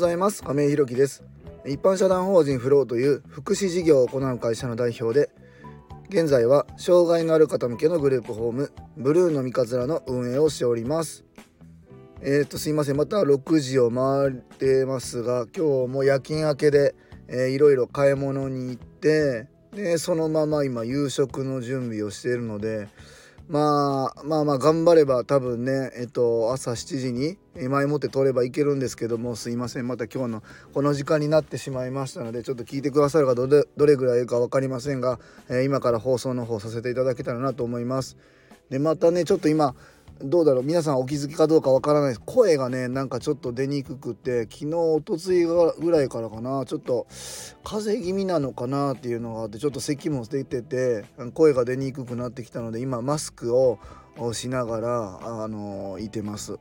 ざいます。亀井ひろきです。一般社団法人フローという福祉事業を行う会社の代表で現在は障害のある方向けのグループホームブルーの三日面の運営をしております。えー、とすいません。また6時を回ってますが今日も夜勤明けで、えー、いろいろ買い物に行ってでそのまま今夕食の準備をしているのでまあまあまあ頑張れば多分ねえっと朝7時に前もって撮ればいけるんですけどもすいませんまた今日のこの時間になってしまいましたのでちょっと聞いてくださるかどれどれぐらいか分かりませんが、えー、今から放送の方させていただけたらなと思います。でまたねちょっと今どうだろう？皆さんお気づきかどうかわからないです声がねなんかちょっと出にくくて昨日おとついぐらいからかなちょっと風邪気味なのかなっていうのがあってちょっと咳も出てて声が出にくくなってきたので今マスクをしながらあのいてます。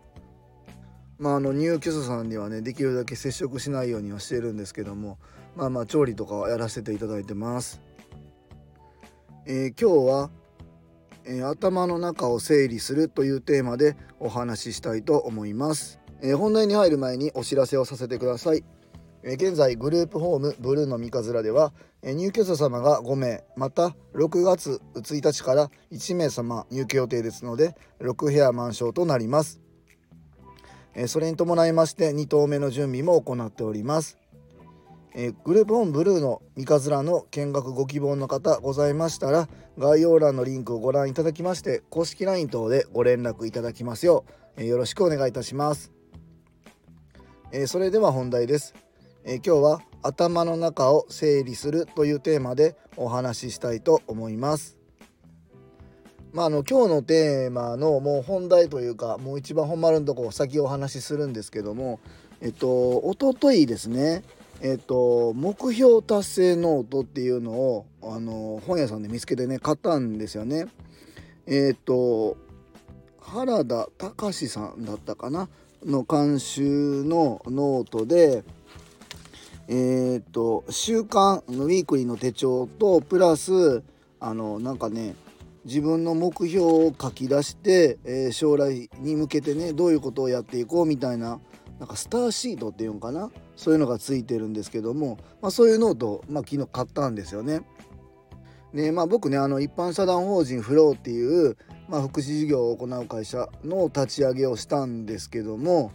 まあ、あの入居者さんにはねできるだけ接触しないようにはしてるんですけどもまあまあ調理とかはやらせていただいてます。えー、今日はえー、頭の中を整理するというテーマでお話ししたいと思います、えー、本題に入る前にお知らせをさせてください、えー、現在グループホームブルーの三日面では、え入居者様が5名また6月1日から1名様入居予定ですので6部屋満床となります。えそれに伴いまして2棟目の準備も行っております。えー、グループホームブルーの三日面の見学ご希望の方ございましたら概要欄のリンクをご覧いただきまして公式 LINE 等でご連絡いただきますよう、えー、よろしくお願いいたします、えー、それでは本題です、え今日は頭の中を整理するというテーマでお話ししたいと思います。まあ、あの今日のテーマのもう本題というかもう一番本丸のとこ先お話しするんですけどもえっとおとといですねえっ、と目標達成ノートっていうのをあの本屋さんで見つけてね買ったんですよね。えっ、と原田隆史さんだったかな？の監修のノートでえっ、と週間ウィークリーの手帳とプラスあのなんかね自分の目標を書き出して、えー、将来に向けてねどういうことをやっていこうみたいななんかスターシートっていうのかな？そういうのがついてるんですけども、まあ、そういうノート、まあ、昨日買ったんですよね。でまあ僕ねあの一般社団法人フローっていう、まあ、福祉事業を行う会社の立ち上げをしたんですけども、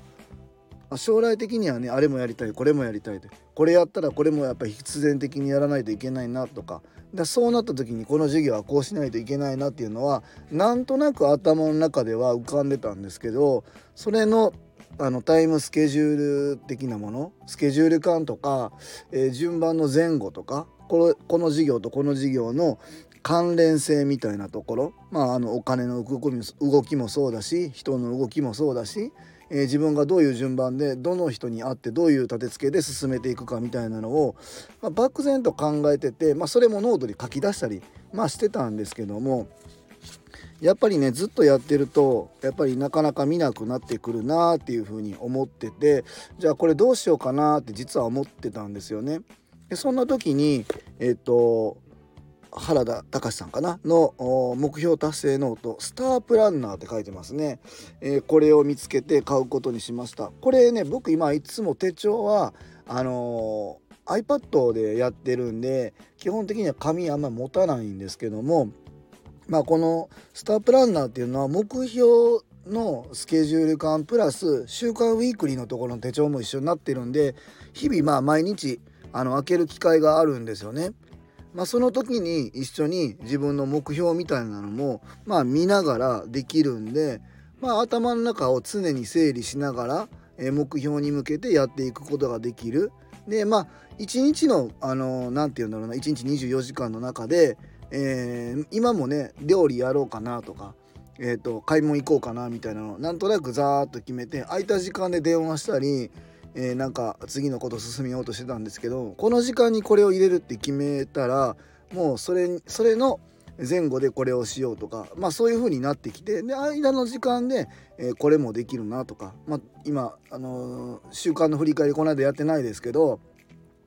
まあ、将来的にはねあれもやりたいこれもやりたいと。これやったらこれもやっぱり必然的にやらないといけないなとか。でそうなった時にこの授業はこうしないといけないなっていうのはなんとなく頭の中では浮かんでたんですけどそれのあのタイムスケジュール的なものスケジュール感とか、えー、順番の前後とかこのこの事業とこの事業の関連性みたいなところ、まあ、あのお金の動きもそうだし人の動きもそうだし、えー、自分がどういう順番でどの人に会ってどういう立て付けで進めていくかみたいなのを、まあ、漠然と考えてて、まあ、それもノートに書き出したり、まあ、してたんですけどもやっぱりねずっとやってるとやっぱりなかなか見なくなってくるなっていうふうに思っててじゃあこれどうしようかなって実は思ってたんですよね。でそんな時にえっ、と原田隆さんかな？の目標達成ノートスタープランナーって書いてますね、えー、これを見つけて買うことにしました。これね僕今いつも手帳はあのー、iPad でやってるんで基本的には紙あんま持たないんですけどもまあ、このスタープランナーっていうのは目標のスケジュール感プラス週間ウィークリーのところの手帳も一緒になってるんで日々まあ毎日あの開ける機会があるんですよね。まあ、その時に一緒に自分の目標みたいなのもまあ見ながらできるんで、まあ、頭の中を常に整理しながら、目標に向けてやっていくことができる。でまあ一日のあの何て言うんだろうな1日24時間の中でえー、今もね料理やろうかなとか、えーと、買い物行こうかなみたいなのなんとなくざーっと決めて空いた時間で電話したり、えー、なんか次のこと進めようとしてたんですけどこの時間にこれを入れるって決めたらもうそれそれの前後でこれをしようとかまあそういう風になってきてで間の時間で、えー、これもできるなとか、まあ、今、あのー、週間の振り返りこの間やってないですけど、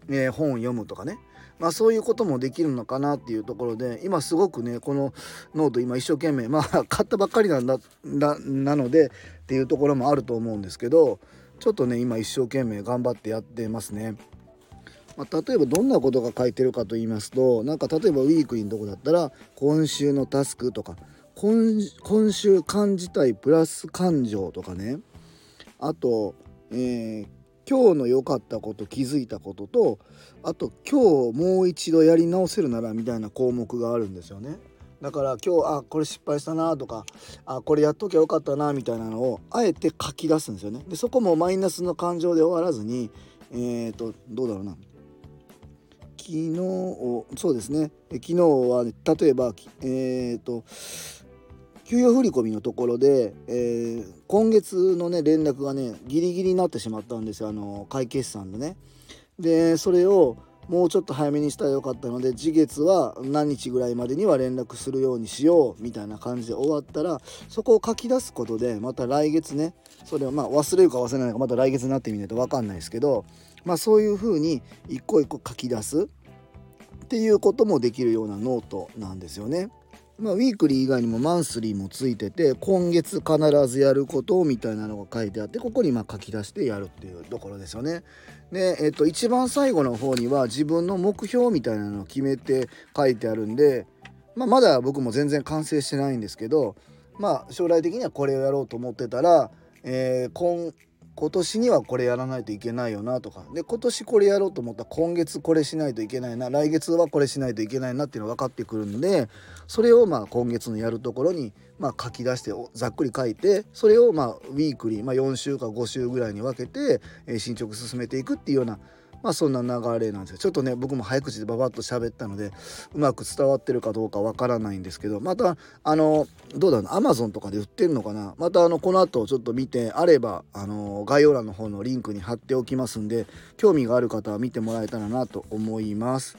えー、本を読むとかね。まあ、そういうこともできるのかなっていうところで今すごくねこのノート今一生懸命まあ買ったばっかりなんだなのでっていうところもあると思うんですけどちょっとね今一生懸命頑張ってやってますね。まあ、例えばどんなことが書いてるかと言いますとなんか例えばウィークリーのとこだったら今週のタスクとか今今週感じたいプラス感情とかねあと、えー、今日の良かったこと気づいたこととあと今日もう一度やり直せるならみたいな項目があるんですよね。だから今日あこれ失敗したなとかあこれやっときゃよかったなみたいなのをあえて書き出すんですよね。でそこもマイナスの感情で終わらずにえっ、ー、とどうだろうな昨日そうですね昨日は例えばえっ、ー、と給与振込のところで、えー、今月のね連絡がねギリギリになってしまったんですよあの会計士さんでね。でそれをもうちょっと早めにしたらよかったので次月は何日ぐらいまでには連絡するようにしようみたいな感じで終わったらそこを書き出すことでまた来月ねそれをまあ忘れるか忘れないかまた来月になってみないと分かんないですけどまあそういうふうに一個一個書き出すっていうこともできるようなノートなんですよね。まあ、ウィークリー以外にもマンスリーもついてて今月必ずやることみたいなのが書いてあってここにま書き出してやるっていうところですよね。で、えっと、一番最後の方には自分の目標みたいなのを決めて書いてあるんで、まあ、まだ僕も全然完成してないんですけど、まあ、将来的にはこれをやろうと思ってたら、えー、今今年にはこれやらないといけないよなとか。で今年これやろうと思ったら今月これしないといけないな。来月はこれしないといけないなっていうのが分かってくるんでそれをまあ今月のやるところにま書き出してざっくり書いてそれをまウィークリー、まあ、4週か5週ぐらいに分けて進捗進めていくっていうようなまあそんな流れなんですよ。ちょっとね僕も早口でババッと喋ったのでうまく伝わってるかどうかわからないんですけどまたあのどうだろうアマゾンとかで売ってるのかな。またあのこの後ちょっと見てあればあの概要欄の方のリンクに貼っておきますんで興味がある方は見てもらえたらなと思います。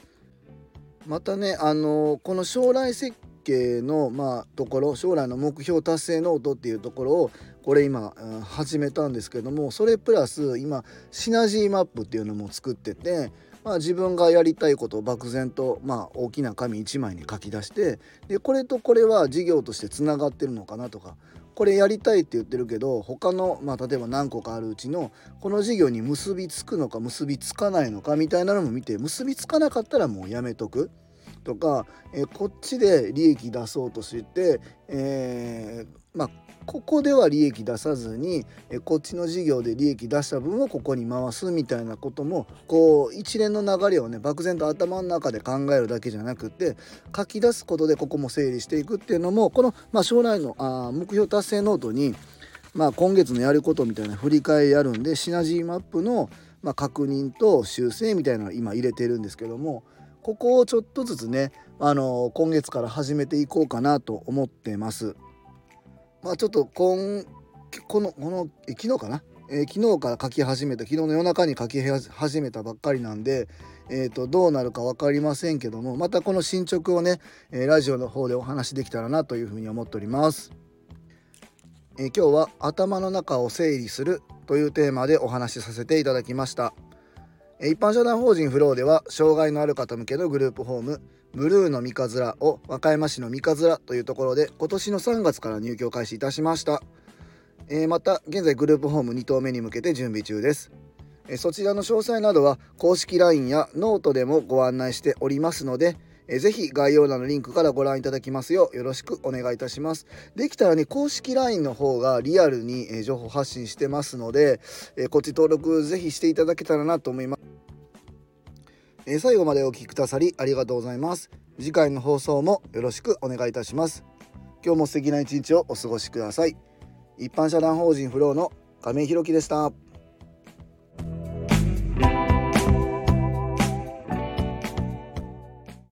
またねあのこの将来設計のまあところ将来の目標達成ノートっていうところをこれ今始めたんですけどもそれプラス今シナジーマップっていうのも作ってて、まあ、自分がやりたいことを漠然と、まあ、大きな紙1枚に書き出してでこれとこれは事業としてつながってるのかなとかこれやりたいって言ってるけど他の、まあ、例えば何個かあるうちのこの事業に結びつくのか結びつかないのかみたいなのも見て結びつかなかったらもうやめとく。とか、えー、こっちで利益出そうとして、えー、まあここでは利益出さずにえこっちの事業で利益出した分をここに回すみたいなこともこう一連の流れをね漠然と頭の中で考えるだけじゃなくて書き出すことでここも整理していくっていうのもこの、まあ、将来のあ目標達成ノートに、まあ、今月のやることみたいな振り返りやるんでシナジーマップの、まあ、確認と修正みたいなのを今入れてるんですけどもここをちょっとずつねあの今月から始めていこうかなと思ってます。まあちょっと今このこのえ昨日かな、えー、昨日から書き始めた昨日の夜中に書き始めたばっかりなんで、えーと、どうなるか分かりませんけどもまたこの進捗をね、えー、ラジオの方でお話できたらなというふうに思っております。えー、今日は頭の中を整理するというテーマでお話しさせていただきました。一般社団法人フローでは障害のある方向けのグループホームブルーの三日面を和歌山市の三日面というところで今年の3月から入居開始いたしました、えー、また現在グループホーム2棟目に向けて準備中です、えー、そちらの詳細などは公式 LINE やノートでもご案内しておりますのでえー、ぜひ概要欄のリンクからご覧いただきますようよろしくお願いいたします。できたらね、公式 LINE の方がリアルに、情報発信してますので、えこっち登録ぜひしていただけたらなと思います。え最後までお聴きくださりありがとうございます。次回の放送もよろしくお願いいたします。今日も素敵な一日をお過ごしください。一般社団法人フローの亀井弘樹でした。